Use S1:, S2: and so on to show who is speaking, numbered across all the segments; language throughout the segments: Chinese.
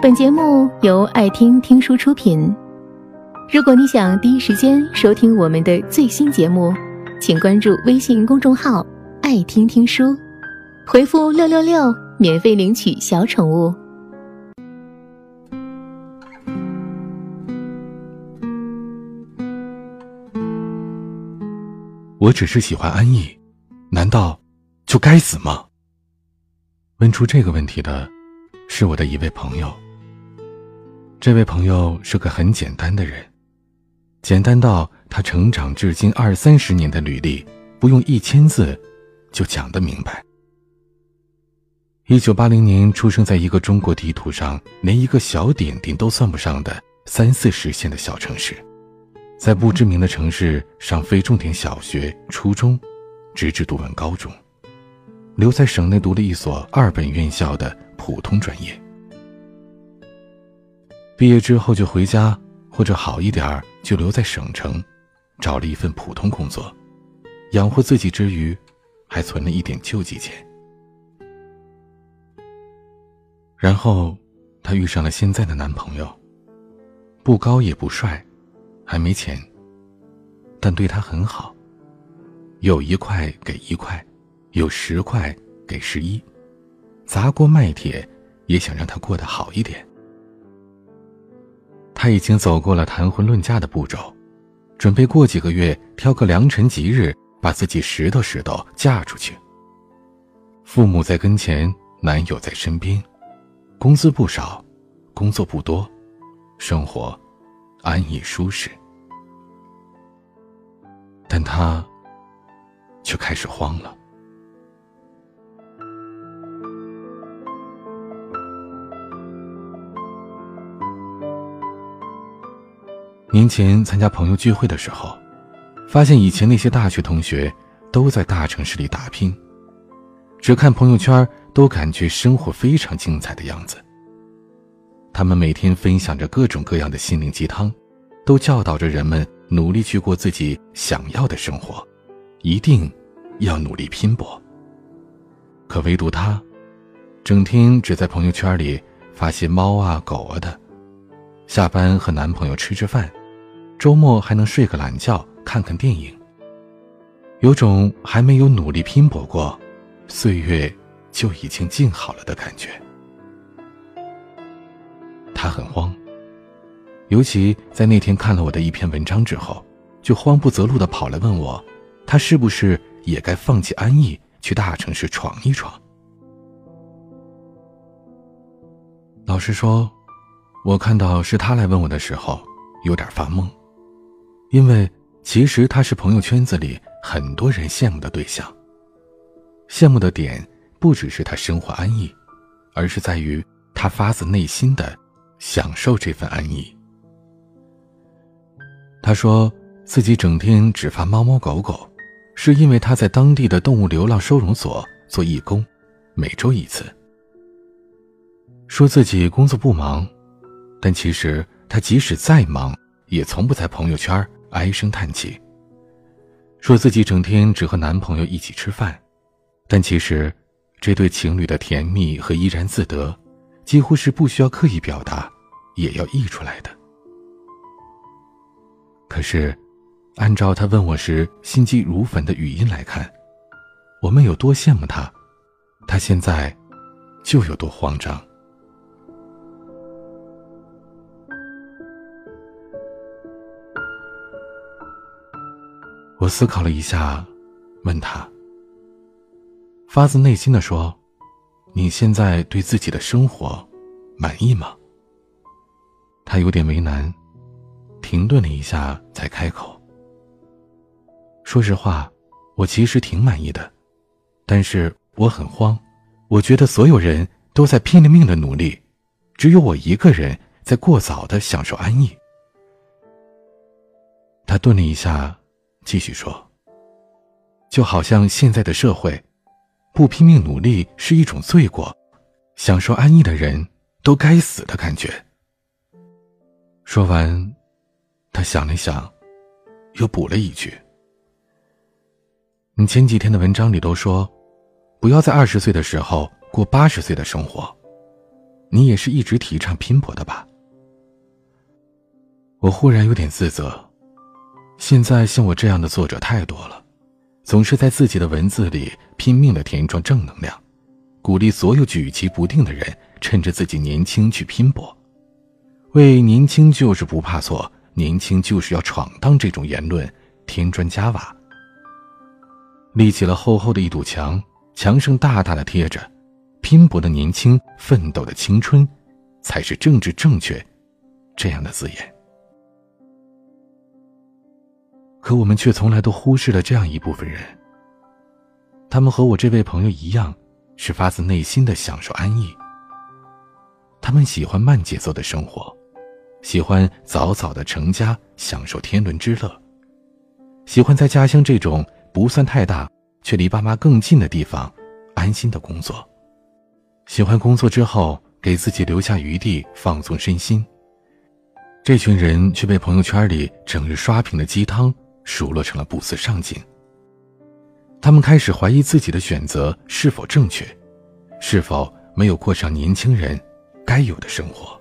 S1: 本节目由爱听听书出品。如果你想第一时间收听我们的最新节目，请关注微信公众号“爱听听书”，回复“六六六”免费领取小宠物。
S2: 我只是喜欢安逸，难道就该死吗？问出这个问题的，是我的一位朋友。这位朋友是个很简单的人，简单到他成长至今二三十年的履历，不用一千字就讲得明白。一九八零年出生在一个中国地图上连一个小点点都算不上的三四十线的小城市，在不知名的城市上非重点小学、初中，直至读完高中。留在省内读了一所二本院校的普通专业，毕业之后就回家，或者好一点儿就留在省城，找了一份普通工作，养活自己之余，还存了一点救济钱。然后，她遇上了现在的男朋友，不高也不帅，还没钱，但对她很好，有一块给一块。有十块给十一，砸锅卖铁也想让他过得好一点。他已经走过了谈婚论嫁的步骤，准备过几个月挑个良辰吉日把自己拾掇拾掇嫁出去。父母在跟前，男友在身边，工资不少，工作不多，生活安逸舒适。但他却开始慌了。年前参加朋友聚会的时候，发现以前那些大学同学都在大城市里打拼，只看朋友圈都感觉生活非常精彩的样子。他们每天分享着各种各样的心灵鸡汤，都教导着人们努力去过自己想要的生活，一定要努力拼搏。可唯独他，整天只在朋友圈里发些猫啊狗啊的，下班和男朋友吃吃饭。周末还能睡个懒觉，看看电影。有种还没有努力拼搏过，岁月就已经静好了的感觉。他很慌，尤其在那天看了我的一篇文章之后，就慌不择路的跑来问我，他是不是也该放弃安逸，去大城市闯一闯？老实说，我看到是他来问我的时候，有点发懵。因为其实他是朋友圈子里很多人羡慕的对象。羡慕的点不只是他生活安逸，而是在于他发自内心的享受这份安逸。他说自己整天只发猫猫狗狗，是因为他在当地的动物流浪收容所做义工，每周一次。说自己工作不忙，但其实他即使再忙，也从不在朋友圈唉声叹气，说自己整天只和男朋友一起吃饭，但其实，这对情侣的甜蜜和怡然自得，几乎是不需要刻意表达，也要溢出来的。可是，按照他问我时心急如焚的语音来看，我们有多羡慕他，他现在就有多慌张。思考了一下，问他：“发自内心的说，你现在对自己的生活满意吗？”他有点为难，停顿了一下才开口：“说实话，我其实挺满意的，但是我很慌，我觉得所有人都在拼了命的努力，只有我一个人在过早的享受安逸。”他顿了一下。继续说，就好像现在的社会，不拼命努力是一种罪过，享受安逸的人都该死的感觉。说完，他想了想，又补了一句：“你前几天的文章里都说，不要在二十岁的时候过八十岁的生活。你也是一直提倡拼搏的吧？我忽然有点自责。现在像我这样的作者太多了，总是在自己的文字里拼命的填装正能量，鼓励所有举棋不定的人趁着自己年轻去拼搏，为“年轻就是不怕错，年轻就是要闯荡”这种言论添砖加瓦，立起了厚厚的一堵墙，墙上大大的贴着“拼搏的年轻，奋斗的青春，才是政治正确”这样的字眼。可我们却从来都忽视了这样一部分人。他们和我这位朋友一样，是发自内心的享受安逸。他们喜欢慢节奏的生活，喜欢早早的成家，享受天伦之乐，喜欢在家乡这种不算太大却离爸妈更近的地方安心的工作，喜欢工作之后给自己留下余地放松身心。这群人却被朋友圈里整日刷屏的鸡汤。数落成了不思上进。他们开始怀疑自己的选择是否正确，是否没有过上年轻人该有的生活。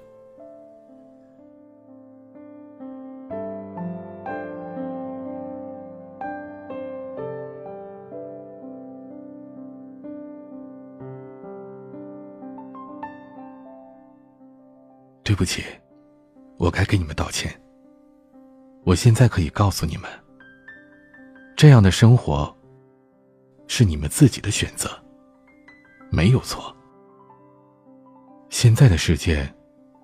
S2: 对不起，我该给你们道歉。我现在可以告诉你们。这样的生活，是你们自己的选择，没有错。现在的世界，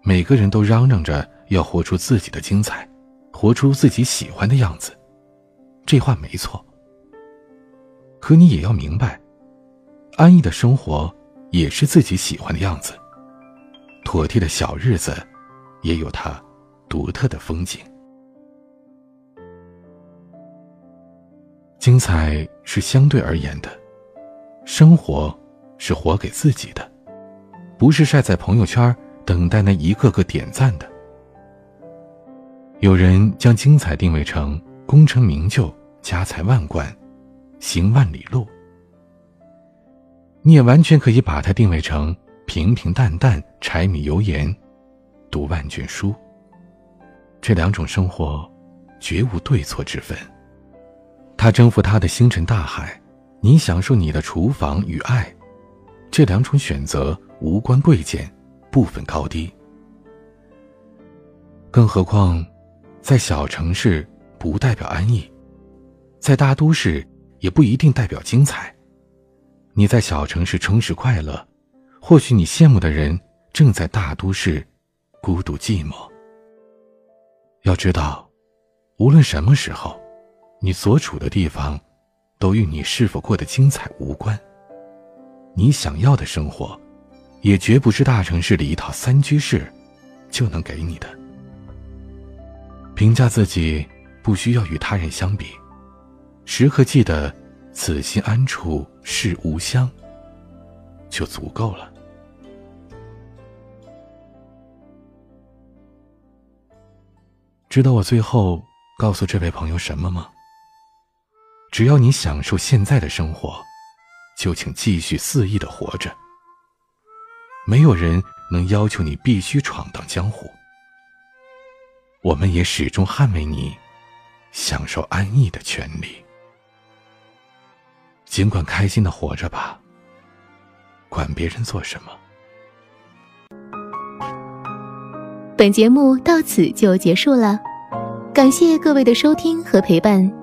S2: 每个人都嚷嚷着要活出自己的精彩，活出自己喜欢的样子，这话没错。可你也要明白，安逸的生活也是自己喜欢的样子，妥帖的小日子，也有它独特的风景。精彩是相对而言的，生活是活给自己的，不是晒在朋友圈等待那一个个点赞的。有人将精彩定位成功成名就、家财万贯、行万里路，你也完全可以把它定位成平平淡淡、柴米油盐、读万卷书。这两种生活，绝无对错之分。他征服他的星辰大海，你享受你的厨房与爱，这两种选择无关贵贱，不分高低。更何况，在小城市不代表安逸，在大都市也不一定代表精彩。你在小城市充实快乐，或许你羡慕的人正在大都市孤独寂寞。要知道，无论什么时候。你所处的地方，都与你是否过得精彩无关。你想要的生活，也绝不是大城市里一套三居室就能给你的。评价自己，不需要与他人相比，时刻记得“此心安处是吾乡”，就足够了。知道我最后告诉这位朋友什么吗？只要你享受现在的生活，就请继续肆意的活着。没有人能要求你必须闯荡江湖。我们也始终捍卫你享受安逸的权利。尽管开心的活着吧，管别人做什么。
S1: 本节目到此就结束了，感谢各位的收听和陪伴。